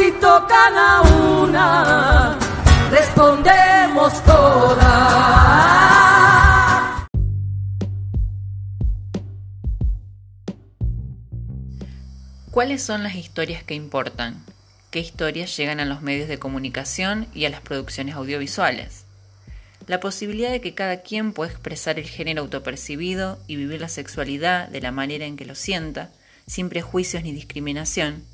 Si tocan a una, respondemos todas. ¿Cuáles son las historias que importan? ¿Qué historias llegan a los medios de comunicación y a las producciones audiovisuales? La posibilidad de que cada quien pueda expresar el género autopercibido y vivir la sexualidad de la manera en que lo sienta, sin prejuicios ni discriminación,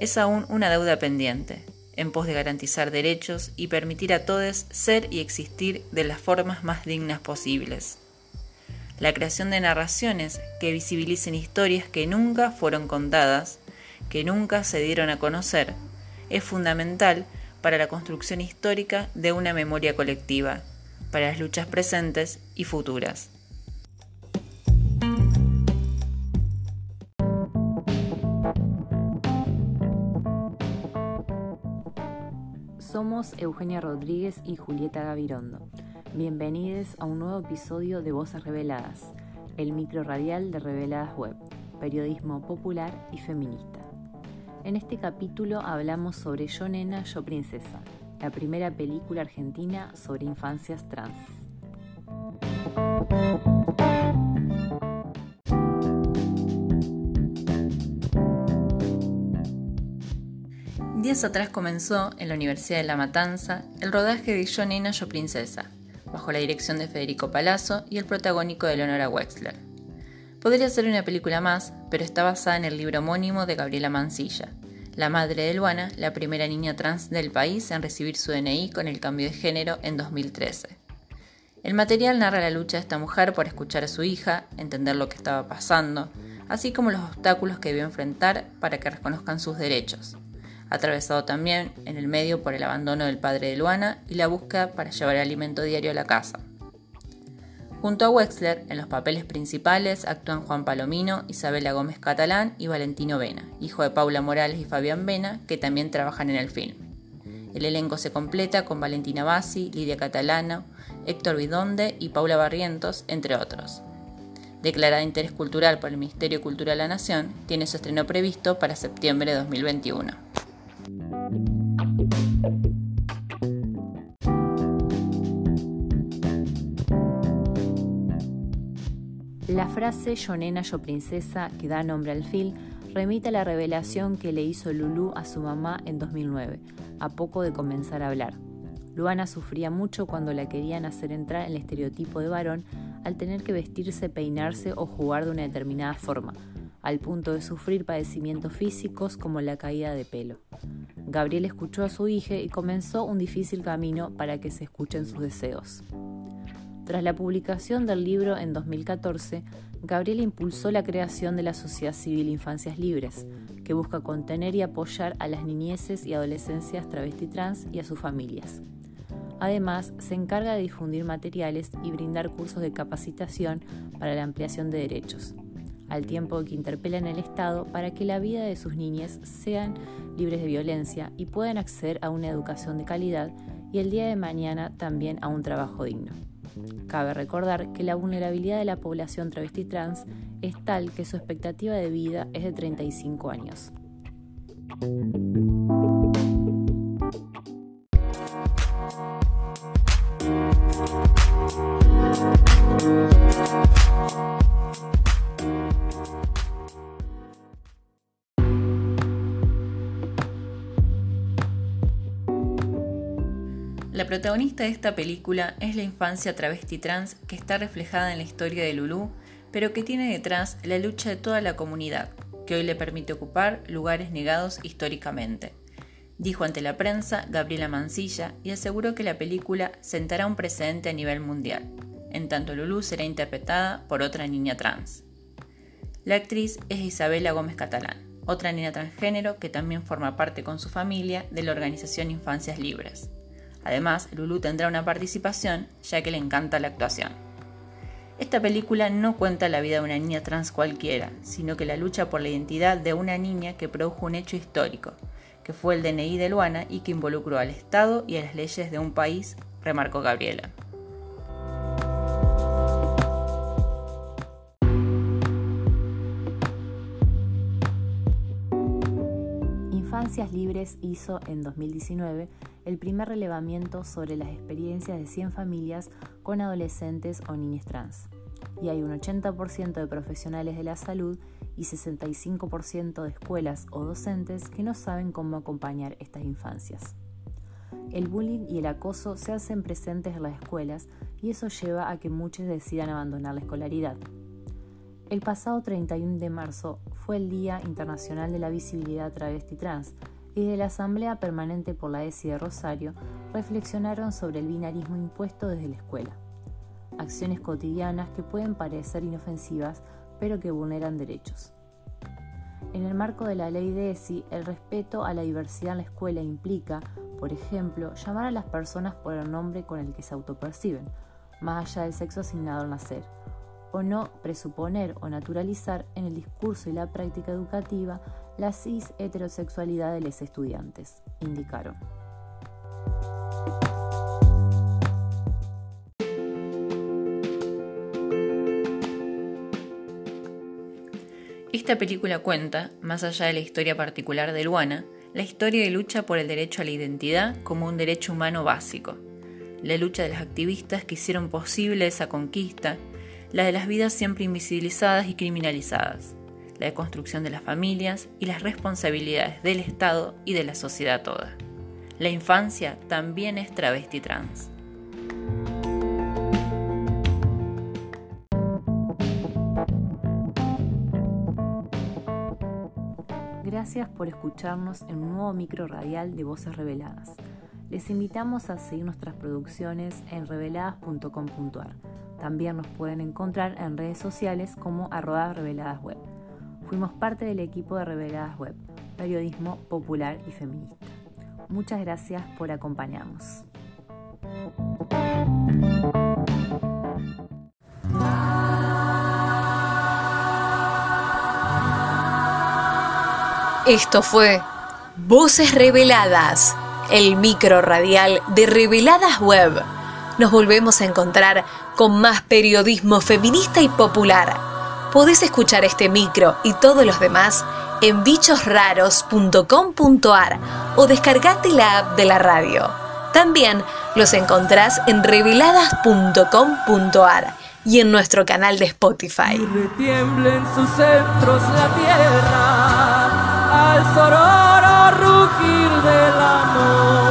es aún una deuda pendiente, en pos de garantizar derechos y permitir a todos ser y existir de las formas más dignas posibles. La creación de narraciones que visibilicen historias que nunca fueron contadas, que nunca se dieron a conocer, es fundamental para la construcción histórica de una memoria colectiva, para las luchas presentes y futuras. Somos Eugenia Rodríguez y Julieta Gavirondo. Bienvenidos a un nuevo episodio de Voces Reveladas, el micro radial de Reveladas Web, periodismo popular y feminista. En este capítulo hablamos sobre Yo Nena, Yo Princesa, la primera película argentina sobre infancias trans. Días atrás comenzó, en la Universidad de La Matanza, el rodaje de Yo Nena, Yo Princesa, bajo la dirección de Federico Palazzo y el protagónico de Leonora Wexler. Podría ser una película más, pero está basada en el libro homónimo de Gabriela Mancilla, la madre de Luana, la primera niña trans del país en recibir su DNI con el cambio de género en 2013. El material narra la lucha de esta mujer por escuchar a su hija, entender lo que estaba pasando, así como los obstáculos que debió enfrentar para que reconozcan sus derechos, atravesado también en el medio por el abandono del padre de Luana y la búsqueda para llevar alimento diario a la casa. Junto a Wexler, en los papeles principales actúan Juan Palomino, Isabela Gómez Catalán y Valentino Vena, hijo de Paula Morales y Fabián Vena, que también trabajan en el film. El elenco se completa con Valentina Bassi, Lidia Catalano, Héctor Vidonde y Paula Barrientos, entre otros. Declarada de interés cultural por el Ministerio Cultural de la Nación, tiene su estreno previsto para septiembre de 2021. La frase Yo nena, yo princesa, que da nombre al film, remite a la revelación que le hizo Lulu a su mamá en 2009, a poco de comenzar a hablar. Luana sufría mucho cuando la querían hacer entrar en el estereotipo de varón al tener que vestirse, peinarse o jugar de una determinada forma, al punto de sufrir padecimientos físicos como la caída de pelo. Gabriel escuchó a su hija y comenzó un difícil camino para que se escuchen sus deseos. Tras la publicación del libro en 2014, Gabriel impulsó la creación de la Sociedad Civil Infancias Libres, que busca contener y apoyar a las niñeces y adolescencias travesti trans y a sus familias. Además, se encarga de difundir materiales y brindar cursos de capacitación para la ampliación de derechos, al tiempo que interpelan al Estado para que la vida de sus niñas sean libres de violencia y puedan acceder a una educación de calidad y el día de mañana también a un trabajo digno. Cabe recordar que la vulnerabilidad de la población travesti trans es tal que su expectativa de vida es de 35 años. Protagonista de esta película es la infancia travesti trans que está reflejada en la historia de Lulu, pero que tiene detrás la lucha de toda la comunidad, que hoy le permite ocupar lugares negados históricamente. Dijo ante la prensa Gabriela Mancilla y aseguró que la película sentará un precedente a nivel mundial, en tanto Lulu será interpretada por otra niña trans. La actriz es Isabela Gómez Catalán, otra niña transgénero que también forma parte con su familia de la organización Infancias Libres. Además, Lulu tendrá una participación ya que le encanta la actuación. Esta película no cuenta la vida de una niña trans cualquiera, sino que la lucha por la identidad de una niña que produjo un hecho histórico, que fue el DNI de Luana y que involucró al Estado y a las leyes de un país, remarcó Gabriela. Infancias Libres hizo en 2019 el primer relevamiento sobre las experiencias de 100 familias con adolescentes o niñas trans. Y hay un 80% de profesionales de la salud y 65% de escuelas o docentes que no saben cómo acompañar estas infancias. El bullying y el acoso se hacen presentes en las escuelas y eso lleva a que muchos decidan abandonar la escolaridad. El pasado 31 de marzo fue el Día Internacional de la Visibilidad Travesti Trans y de la Asamblea Permanente por la ESI de Rosario reflexionaron sobre el binarismo impuesto desde la escuela. Acciones cotidianas que pueden parecer inofensivas pero que vulneran derechos. En el marco de la ley de ESI, el respeto a la diversidad en la escuela implica, por ejemplo, llamar a las personas por el nombre con el que se autoperciben, más allá del sexo asignado al nacer, o no presuponer o naturalizar en el discurso y la práctica educativa la cis heterosexualidad de los estudiantes, indicaron. Esta película cuenta, más allá de la historia particular de Luana, la historia de lucha por el derecho a la identidad como un derecho humano básico, la lucha de las activistas que hicieron posible esa conquista, la de las vidas siempre invisibilizadas y criminalizadas, la de construcción de las familias y las responsabilidades del Estado y de la sociedad toda. La infancia también es travesti trans. Gracias por escucharnos en un nuevo micro radial de Voces Reveladas. Les invitamos a seguir nuestras producciones en reveladas.com.ar. También nos pueden encontrar en redes sociales como arroba reveladas web. Fuimos parte del equipo de Reveladas Web, periodismo popular y feminista. Muchas gracias por acompañarnos. Esto fue Voces Reveladas, el micro radial de Reveladas Web. Nos volvemos a encontrar con más periodismo feminista y popular. Podés escuchar este micro y todos los demás en bichosraros.com.ar o descargate la app de la radio. También los encontrás en reveladas.com.ar y en nuestro canal de Spotify. Y sus centros la tierra al sororo rugir del amor.